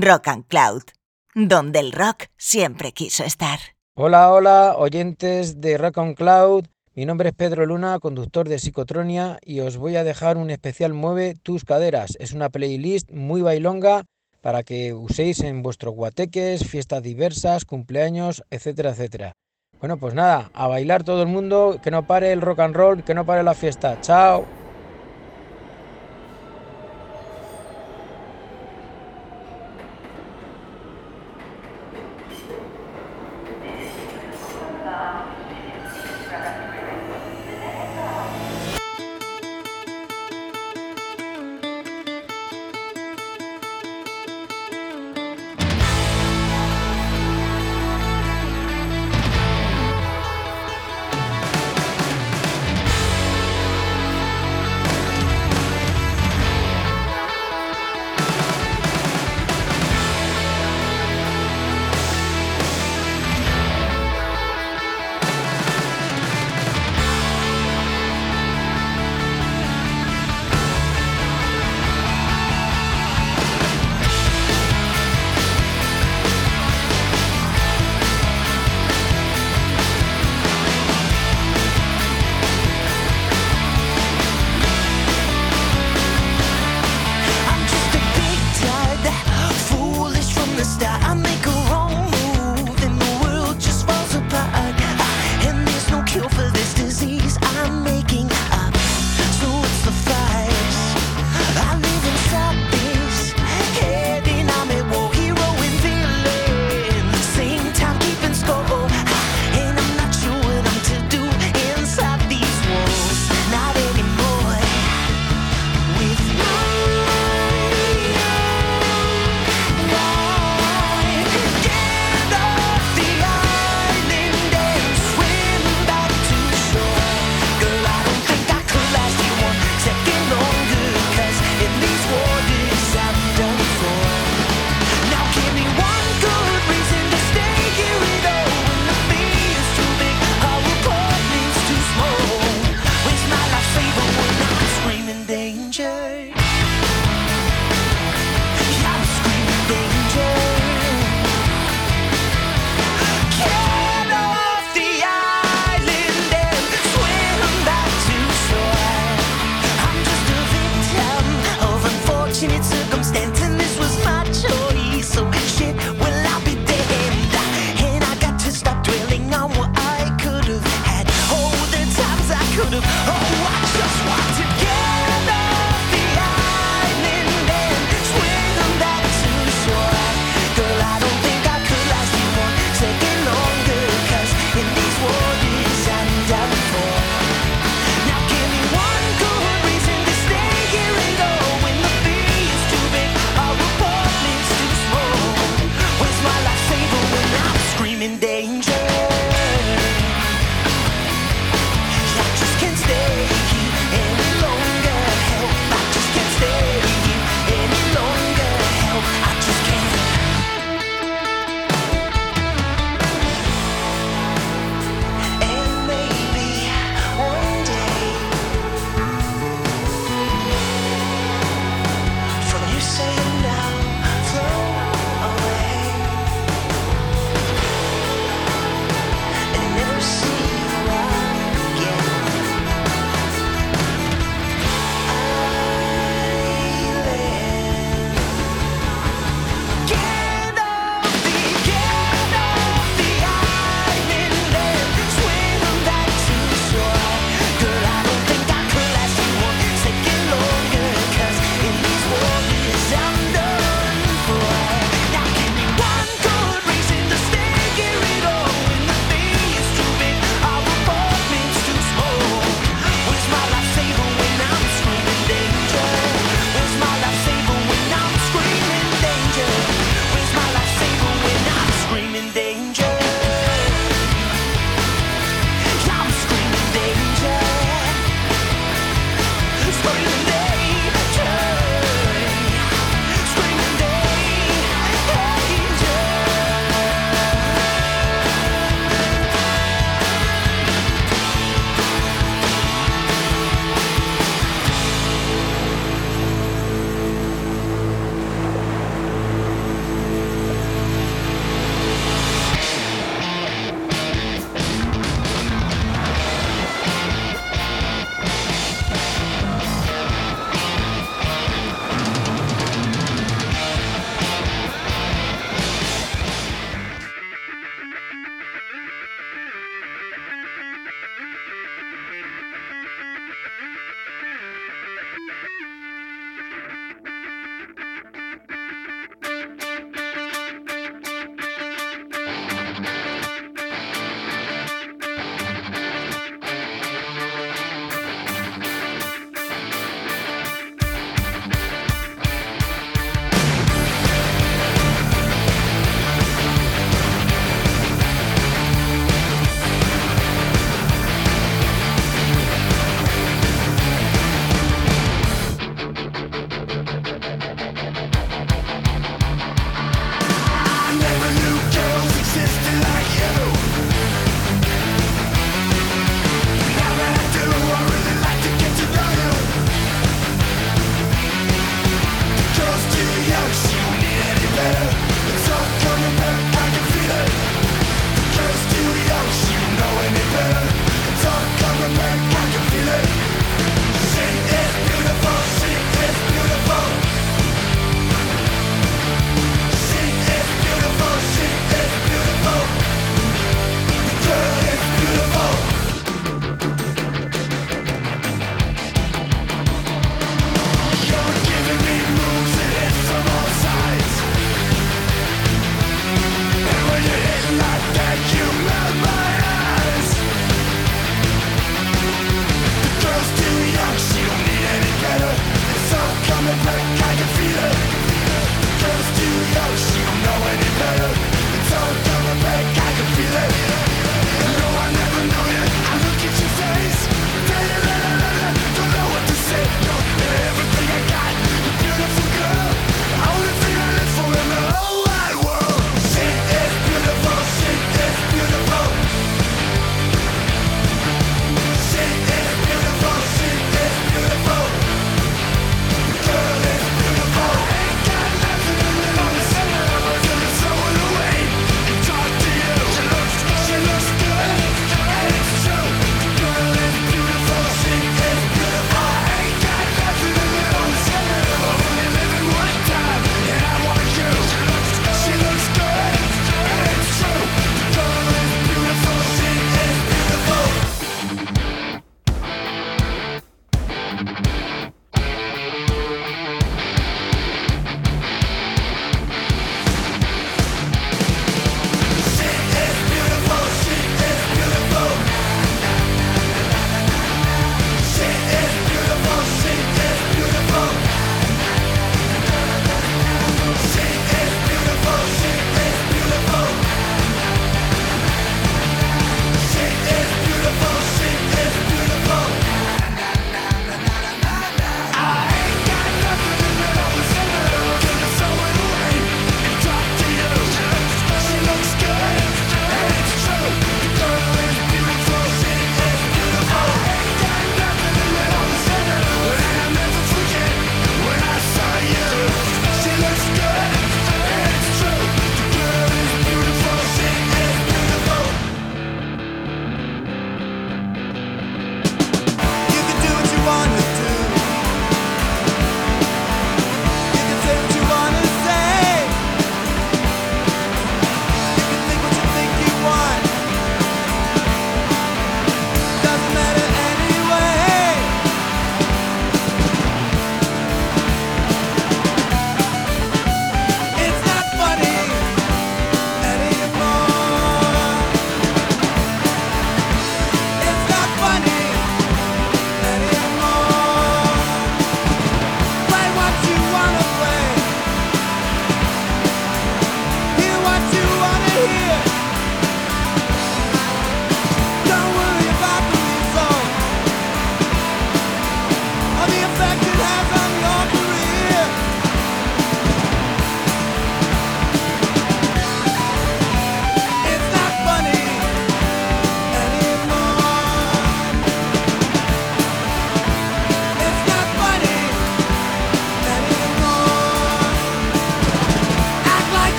Rock and Cloud, donde el rock siempre quiso estar. Hola, hola, oyentes de Rock on Cloud. Mi nombre es Pedro Luna, conductor de Psicotronia, y os voy a dejar un especial Mueve tus caderas. Es una playlist muy bailonga para que uséis en vuestros guateques, fiestas diversas, cumpleaños, etcétera, etcétera. Bueno, pues nada, a bailar todo el mundo, que no pare el rock and roll, que no pare la fiesta. Chao.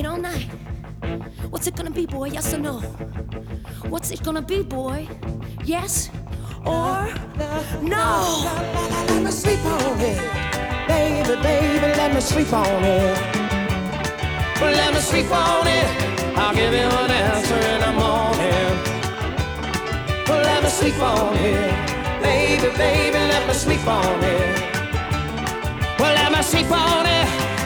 wait all night. What's it gonna be, boy? Yes or no? What's it gonna be, boy? Yes or no? Let me sleep on it, baby, baby. Let me sleep on it. Let me sleep on it. I'll give you an answer in the morning. Let me sleep on it, baby, baby. Let me sleep on it. Well, let me sleep on it.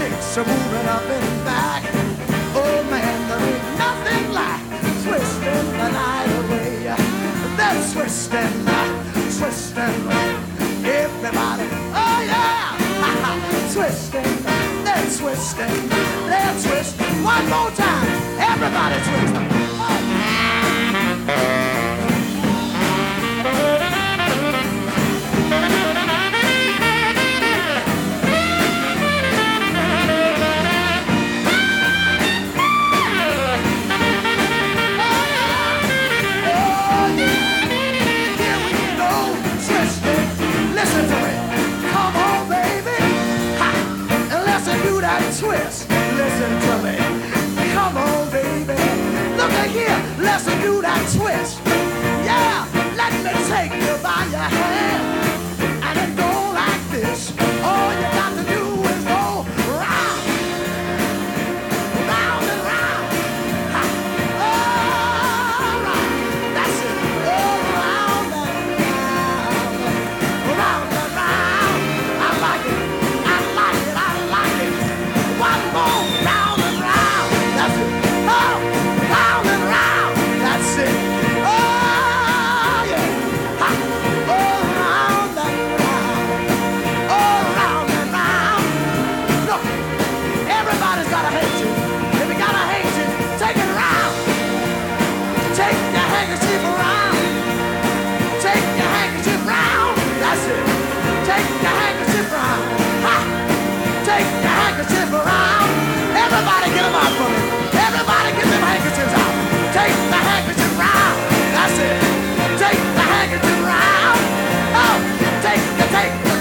chicks are moving up and back. Oh man, there ain't nothing like twisting the night away. They're twisting, twisting, everybody. Oh yeah, twisting, they're twisting, they're twisting. One more time, everybody twisting. Oh. Swiss, listen to me. Come on, baby. Look at here, Let's do that twist. Yeah, let me take you by your hand.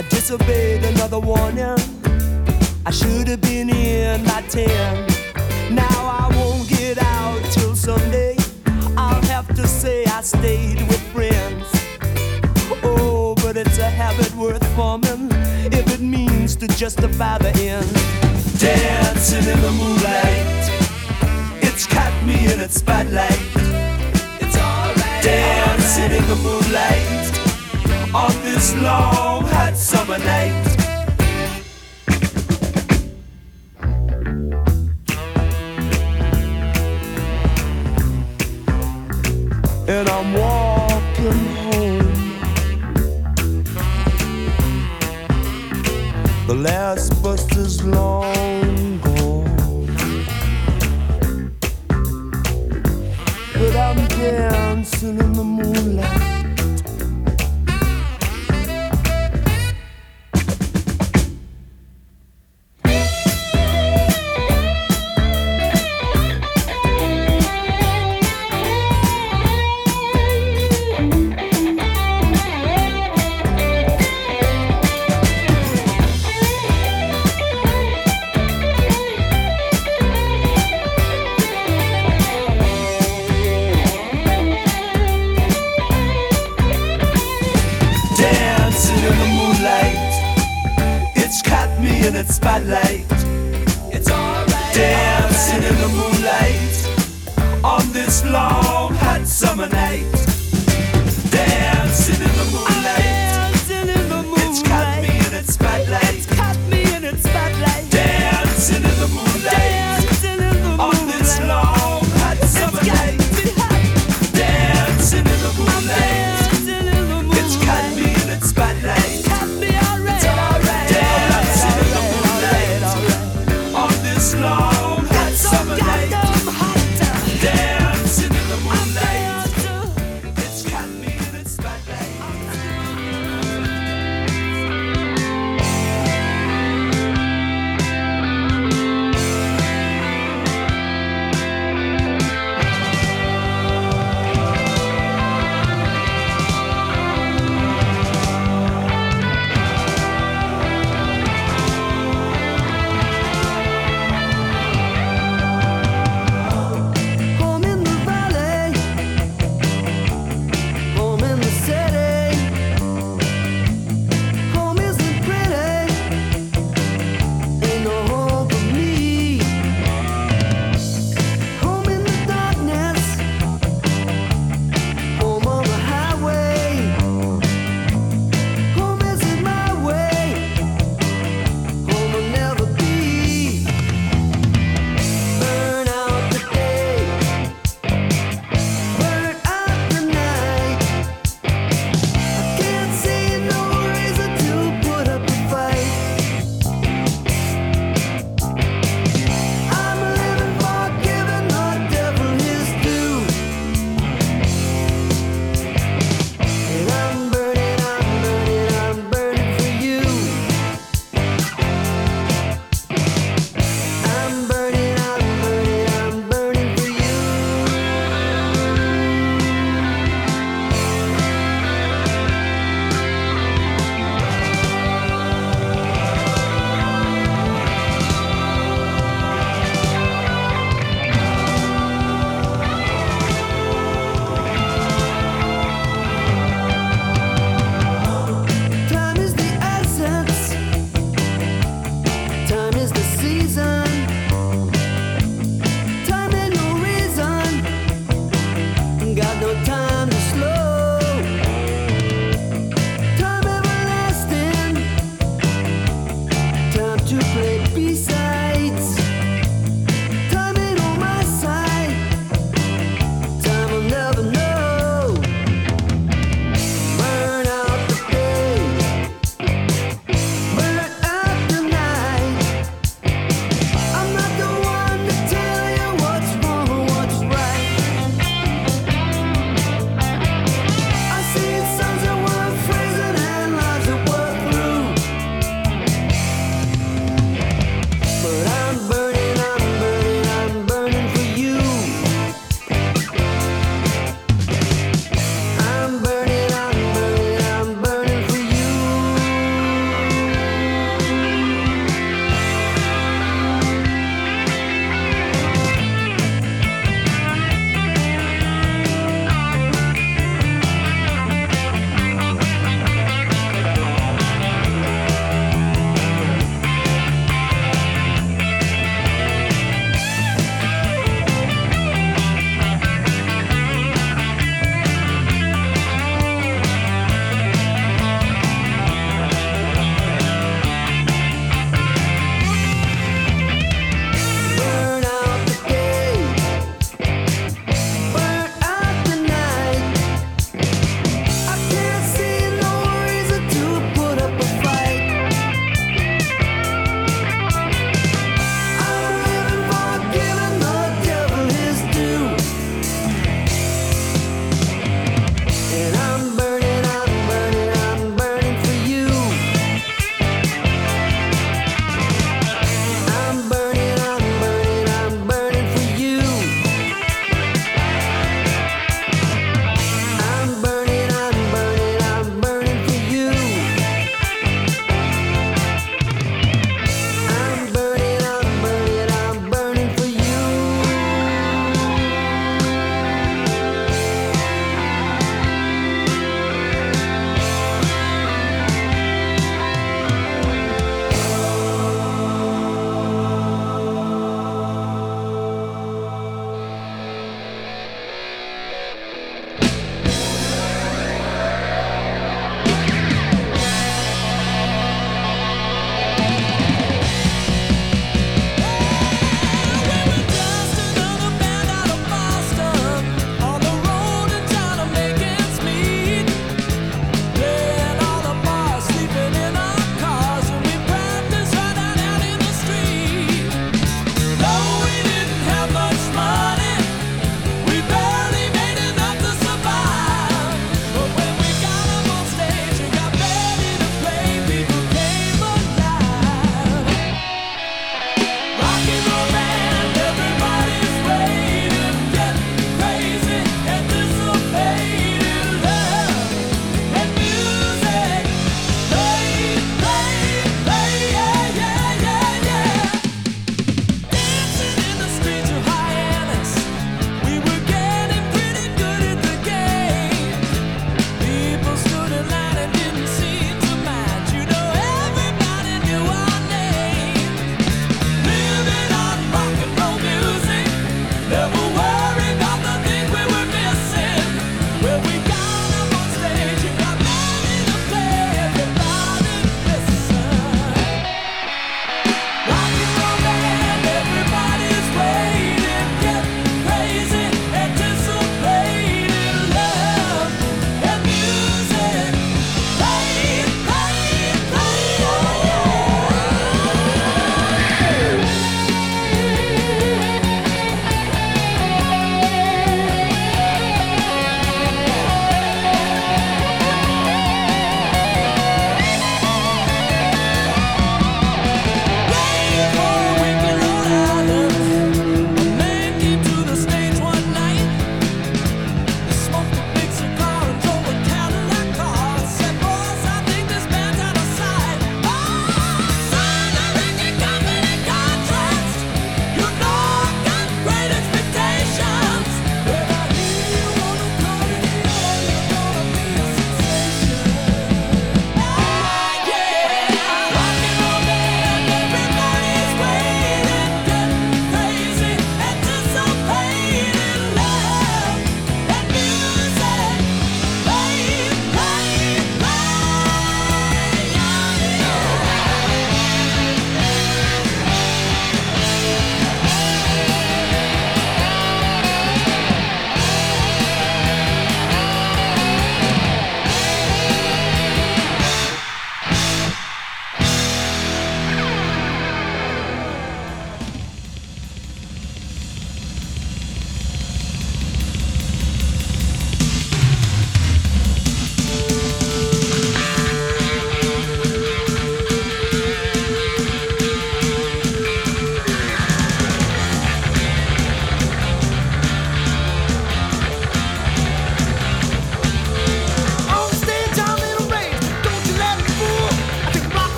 I disobeyed another warning. I should have been in by ten. Now I won't get out till Sunday. I'll have to say I stayed with friends. Oh, but it's a habit worth forming if it means to justify the end. Dancing in the moonlight, it's caught me in its spotlight. It's alright. Dancing right. in the moonlight on this long hot summer night. And I'm walking home. The last bus is long.